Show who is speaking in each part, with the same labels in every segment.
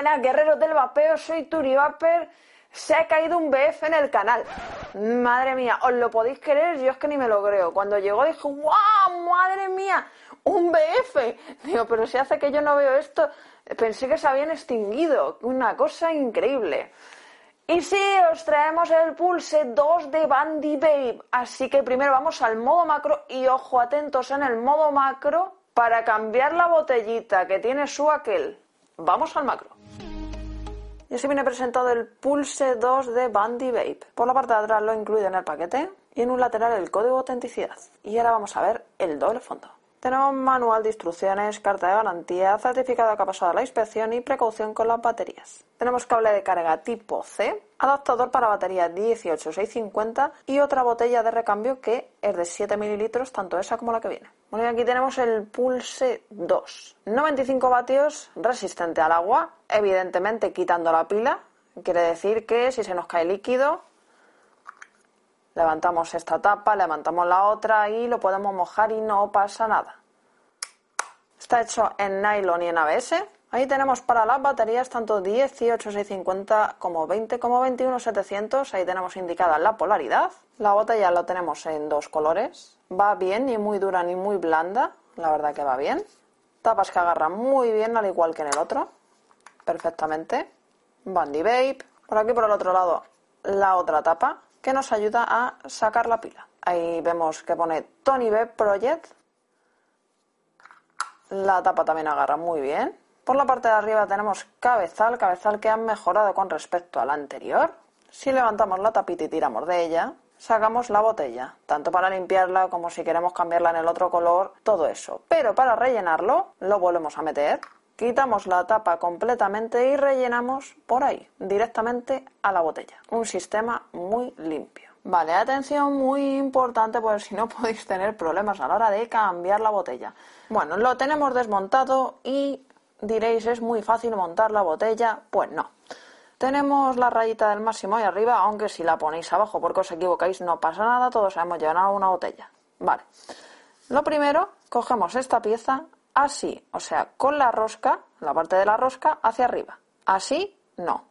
Speaker 1: Buenas, guerreros del vapeo, soy Turi Vapor. Se ha caído un BF en el canal. Madre mía, ¿os lo podéis creer? Yo es que ni me lo creo. Cuando llegó dije, ¡guau! ¡Madre mía! ¡Un BF! Digo, pero si hace que yo no veo esto, pensé que se habían extinguido. Una cosa increíble. Y sí, os traemos el Pulse 2 de Bandy Babe. Así que primero vamos al modo macro y ojo atentos en el modo macro para cambiar la botellita que tiene su aquel. Vamos al macro. Y así viene presentado el Pulse 2 de Bandy Vape. Por la parte de atrás lo incluye en el paquete y en un lateral el código de autenticidad. Y ahora vamos a ver el doble fondo. Tenemos manual de instrucciones, carta de garantía, certificado que ha pasado la inspección y precaución con las baterías. Tenemos cable de carga tipo C, adaptador para batería 18650 y otra botella de recambio que es de 7 mililitros, tanto esa como la que viene. Bueno, y aquí tenemos el Pulse 2. 95 vatios, resistente al agua, evidentemente quitando la pila. Quiere decir que si se nos cae líquido, levantamos esta tapa, levantamos la otra y lo podemos mojar y no pasa nada. Está hecho en nylon y en ABS. Ahí tenemos para las baterías tanto 18650 como 20 como 21700. Ahí tenemos indicada la polaridad. La botella la tenemos en dos colores. Va bien, ni muy dura ni muy blanda. La verdad que va bien. Tapas que agarran muy bien, al igual que en el otro. Perfectamente. Bandy Vape. Por aquí por el otro lado la otra tapa que nos ayuda a sacar la pila. Ahí vemos que pone Tony B Project. La tapa también agarra muy bien. Por la parte de arriba tenemos cabezal, cabezal que han mejorado con respecto al anterior. Si levantamos la tapita y tiramos de ella, sacamos la botella, tanto para limpiarla como si queremos cambiarla en el otro color, todo eso. Pero para rellenarlo, lo volvemos a meter, quitamos la tapa completamente y rellenamos por ahí, directamente a la botella. Un sistema muy limpio. Vale, atención muy importante porque si no podéis tener problemas a la hora de cambiar la botella. Bueno, lo tenemos desmontado y diréis es muy fácil montar la botella. Pues no. Tenemos la rayita del máximo ahí arriba, aunque si la ponéis abajo porque os equivocáis no pasa nada, todos hemos llenado una botella. Vale. Lo primero, cogemos esta pieza así, o sea, con la rosca, la parte de la rosca hacia arriba. Así, no.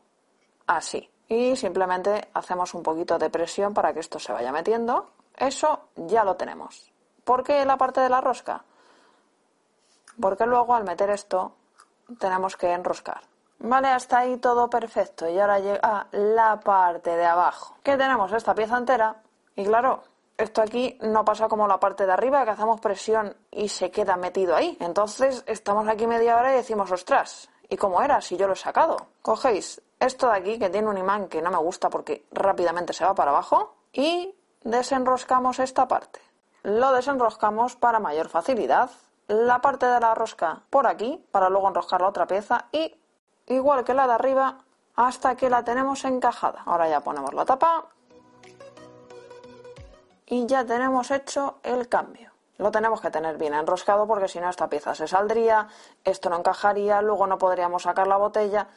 Speaker 1: Así. Y simplemente hacemos un poquito de presión para que esto se vaya metiendo. Eso ya lo tenemos. ¿Por qué la parte de la rosca? Porque luego al meter esto tenemos que enroscar. Vale, hasta ahí todo perfecto. Y ahora llega la parte de abajo. Que tenemos esta pieza entera. Y claro, esto aquí no pasa como la parte de arriba, que hacemos presión y se queda metido ahí. Entonces estamos aquí media hora y decimos, ostras, ¿y cómo era si yo lo he sacado? Cogéis esto de aquí, que tiene un imán que no me gusta porque rápidamente se va para abajo, y desenroscamos esta parte. Lo desenroscamos para mayor facilidad. La parte de la rosca por aquí, para luego enroscar la otra pieza, y igual que la de arriba, hasta que la tenemos encajada. Ahora ya ponemos la tapa y ya tenemos hecho el cambio. Lo tenemos que tener bien enroscado porque si no esta pieza se saldría, esto no encajaría, luego no podríamos sacar la botella.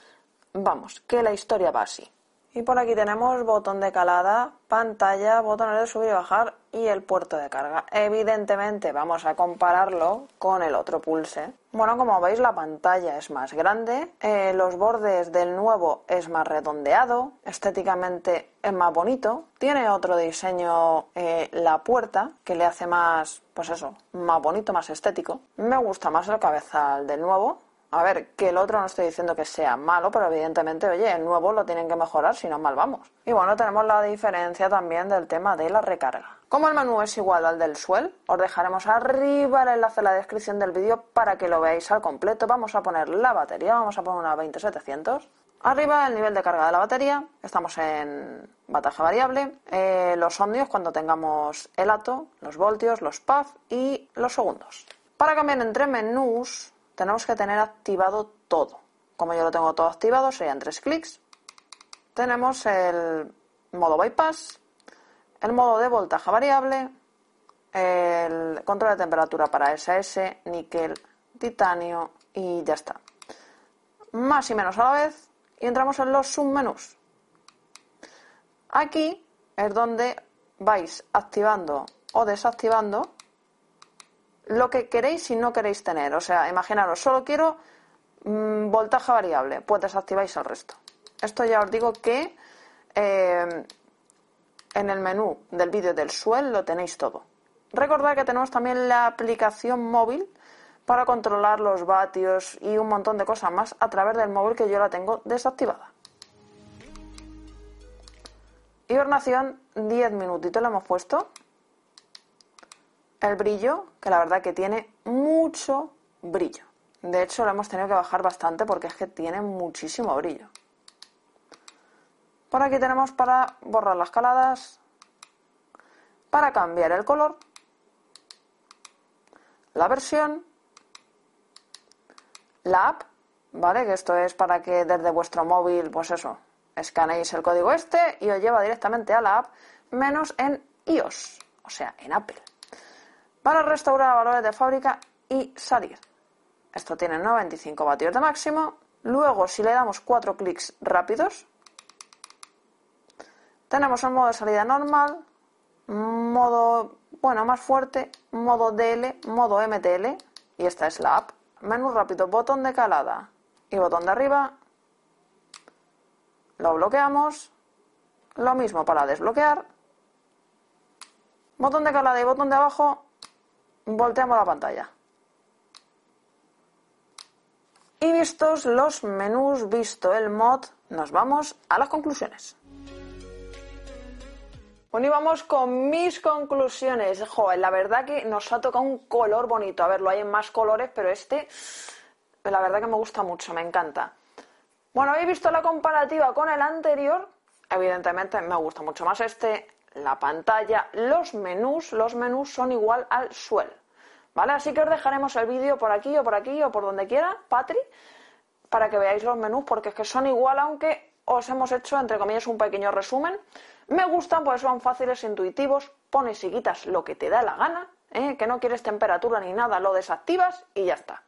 Speaker 1: Vamos, que la historia va así. Y por aquí tenemos botón de calada, pantalla, botones de subir y bajar y el puerto de carga. Evidentemente vamos a compararlo con el otro pulse. Bueno, como veis la pantalla es más grande, eh, los bordes del nuevo es más redondeado, estéticamente es más bonito, tiene otro diseño eh, la puerta que le hace más, pues eso, más bonito, más estético. Me gusta más el cabezal del nuevo, a ver, que el otro no estoy diciendo que sea malo, pero evidentemente, oye, el nuevo lo tienen que mejorar, si no mal vamos. Y bueno, tenemos la diferencia también del tema de la recarga. Como el menú es igual al del Swell, os dejaremos arriba el enlace en la descripción del vídeo para que lo veáis al completo. Vamos a poner la batería, vamos a poner una 20700. Arriba el nivel de carga de la batería, estamos en bataje variable, eh, los ohmios cuando tengamos el ato, los voltios, los PAF y los segundos. Para cambiar entre menús tenemos que tener activado todo. Como yo lo tengo todo activado, serían tres clics. Tenemos el modo bypass, el modo de voltaje variable, el control de temperatura para SS, níquel, titanio y ya está. Más y menos a la vez y entramos en los submenús. Aquí es donde vais activando o desactivando lo que queréis y no queréis tener. O sea, imaginaros, solo quiero mm, voltaje variable, pues desactiváis el resto. Esto ya os digo que eh, en el menú del vídeo del suelo lo tenéis todo. Recordad que tenemos también la aplicación móvil para controlar los vatios y un montón de cosas más a través del móvil que yo la tengo desactivada. Hibernación, 10 minutitos le hemos puesto. El brillo, que la verdad que tiene mucho brillo. De hecho, lo hemos tenido que bajar bastante porque es que tiene muchísimo brillo. Por aquí tenemos para borrar las caladas, para cambiar el color, la versión la app, ¿vale? Que esto es para que desde vuestro móvil, pues eso, escaneéis el código este y os lleva directamente a la app, menos en iOS, o sea, en Apple. Para restaurar valores de fábrica y salir. Esto tiene 95 vatios de máximo. Luego, si le damos cuatro clics rápidos, tenemos el modo de salida normal, modo, bueno, más fuerte, modo DL, modo MTL, y esta es la app menú rápido, botón de calada y botón de arriba. Lo bloqueamos. Lo mismo para desbloquear. Botón de calada y botón de abajo. Volteamos la pantalla. Y vistos los menús, visto el mod, nos vamos a las conclusiones. Bueno, y vamos con mis conclusiones. Joder, la verdad que nos ha tocado un color bonito. A ver, lo hay en más colores, pero este, la verdad que me gusta mucho, me encanta. Bueno, habéis visto la comparativa con el anterior. Evidentemente me gusta mucho más este. La pantalla, los menús, los menús son igual al suelo. ¿Vale? Así que os dejaremos el vídeo por aquí o por aquí o por donde quiera, Patri, para que veáis los menús, porque es que son igual, aunque os hemos hecho, entre comillas, un pequeño resumen. Me gustan pues son fáciles, intuitivos, pones y quitas lo que te da la gana, ¿eh? que no quieres temperatura ni nada, lo desactivas y ya está.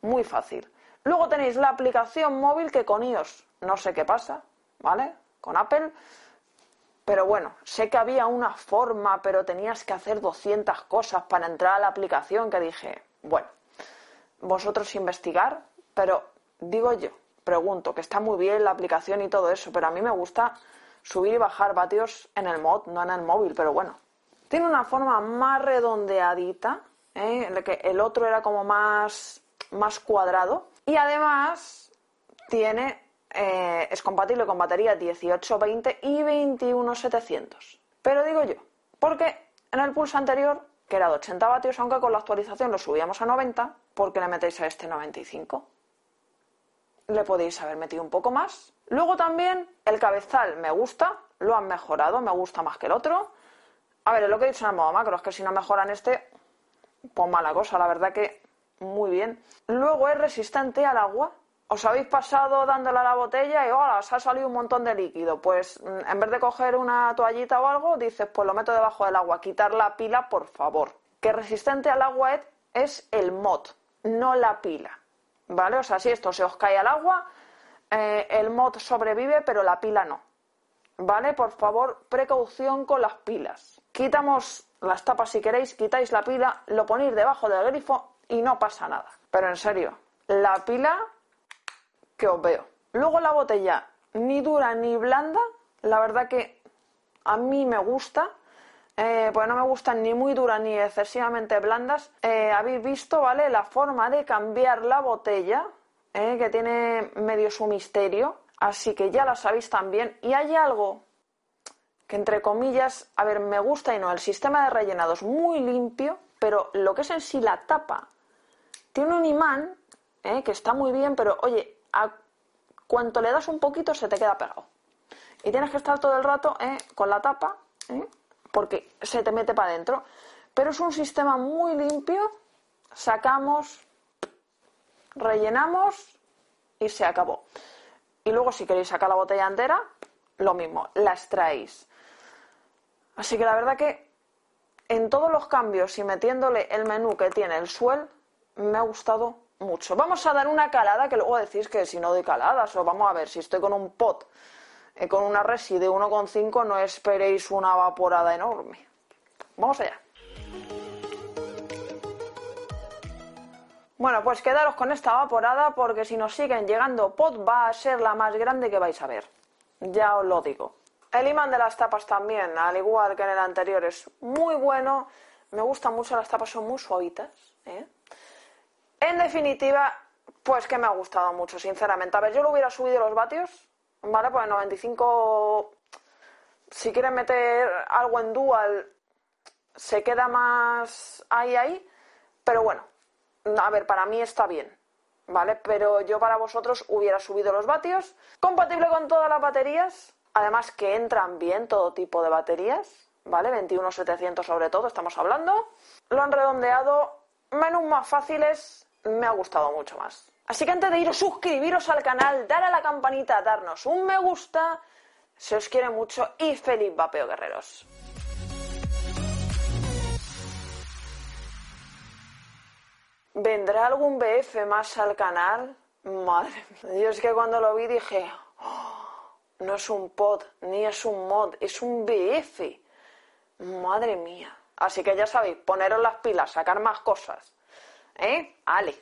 Speaker 1: Muy fácil. Luego tenéis la aplicación móvil que con iOS no sé qué pasa, ¿vale? Con Apple. Pero bueno, sé que había una forma, pero tenías que hacer 200 cosas para entrar a la aplicación que dije, bueno, vosotros investigar, pero digo yo, pregunto, que está muy bien la aplicación y todo eso, pero a mí me gusta subir y bajar vatios en el mod, no en el móvil, pero bueno. Tiene una forma más redondeadita, ¿eh? en el que el otro era como más, más cuadrado. Y además tiene, eh, es compatible con batería 1820 y 21700. Pero digo yo, porque en el pulso anterior, que era de 80 vatios, aunque con la actualización lo subíamos a 90, ¿por qué le metéis a este 95? le podéis haber metido un poco más. Luego también el cabezal me gusta, lo han mejorado, me gusta más que el otro. A ver, es lo que he dicho en el modo macro, es que si no mejoran este, pues mala cosa, la verdad que muy bien. Luego es resistente al agua. Os habéis pasado dándole a la botella y hola, os ha salido un montón de líquido. Pues mm, en vez de coger una toallita o algo, dices, pues lo meto debajo del agua, quitar la pila, por favor. Que resistente al agua es el mod, no la pila. ¿Vale? O sea, si esto se os cae al agua, eh, el mod sobrevive, pero la pila no. ¿Vale? Por favor, precaución con las pilas. Quitamos las tapas si queréis, quitáis la pila, lo ponéis debajo del grifo y no pasa nada. Pero en serio, la pila que os veo. Luego la botella, ni dura ni blanda, la verdad que a mí me gusta eh, pues no me gustan ni muy duras ni excesivamente blandas. Eh, habéis visto, ¿vale? La forma de cambiar la botella, eh, que tiene medio su misterio, así que ya la sabéis también. Y hay algo que entre comillas, a ver, me gusta y no, el sistema de rellenado es muy limpio, pero lo que es en sí la tapa tiene un imán que está muy bien, pero oye, a cuanto le das un poquito se te queda pegado. Y tienes que estar todo el rato ¿eh? con la tapa, ¿eh? porque se te mete para adentro. Pero es un sistema muy limpio, sacamos, rellenamos y se acabó. Y luego si queréis sacar la botella entera, lo mismo, la extraéis. Así que la verdad que en todos los cambios y metiéndole el menú que tiene el suel, me ha gustado mucho. Vamos a dar una calada, que luego decís que si no doy caladas, o vamos a ver, si estoy con un pot, eh, con una resi de 1,5, no esperéis una vaporada enorme. Vamos allá. Bueno, pues quedaros con esta vaporada porque si nos siguen llegando pot va a ser la más grande que vais a ver. Ya os lo digo. El imán de las tapas también, al igual que en el anterior, es muy bueno. Me gustan mucho las tapas, son muy suavitas. ¿eh? En definitiva, pues que me ha gustado mucho, sinceramente. A ver, yo lo hubiera subido los vatios, ¿vale? Pues en 95, si quieren meter algo en dual, se queda más ahí, ahí. Pero bueno, a ver, para mí está bien, ¿vale? Pero yo para vosotros hubiera subido los vatios. Compatible con todas las baterías, Además que entran bien todo tipo de baterías, ¿vale? 21700 sobre todo, estamos hablando. Lo han redondeado, menús más fáciles, me ha gustado mucho más. Así que antes de iros, suscribiros al canal, dar a la campanita, darnos un me gusta, se os quiere mucho y feliz vapeo guerreros. ¿Vendrá algún BF más al canal? Madre mía, yo es que cuando lo vi dije, no es un pod, ni es un mod, es un BF. Madre mía. Así que ya sabéis, poneros las pilas, sacar más cosas. ¿Eh? Ale.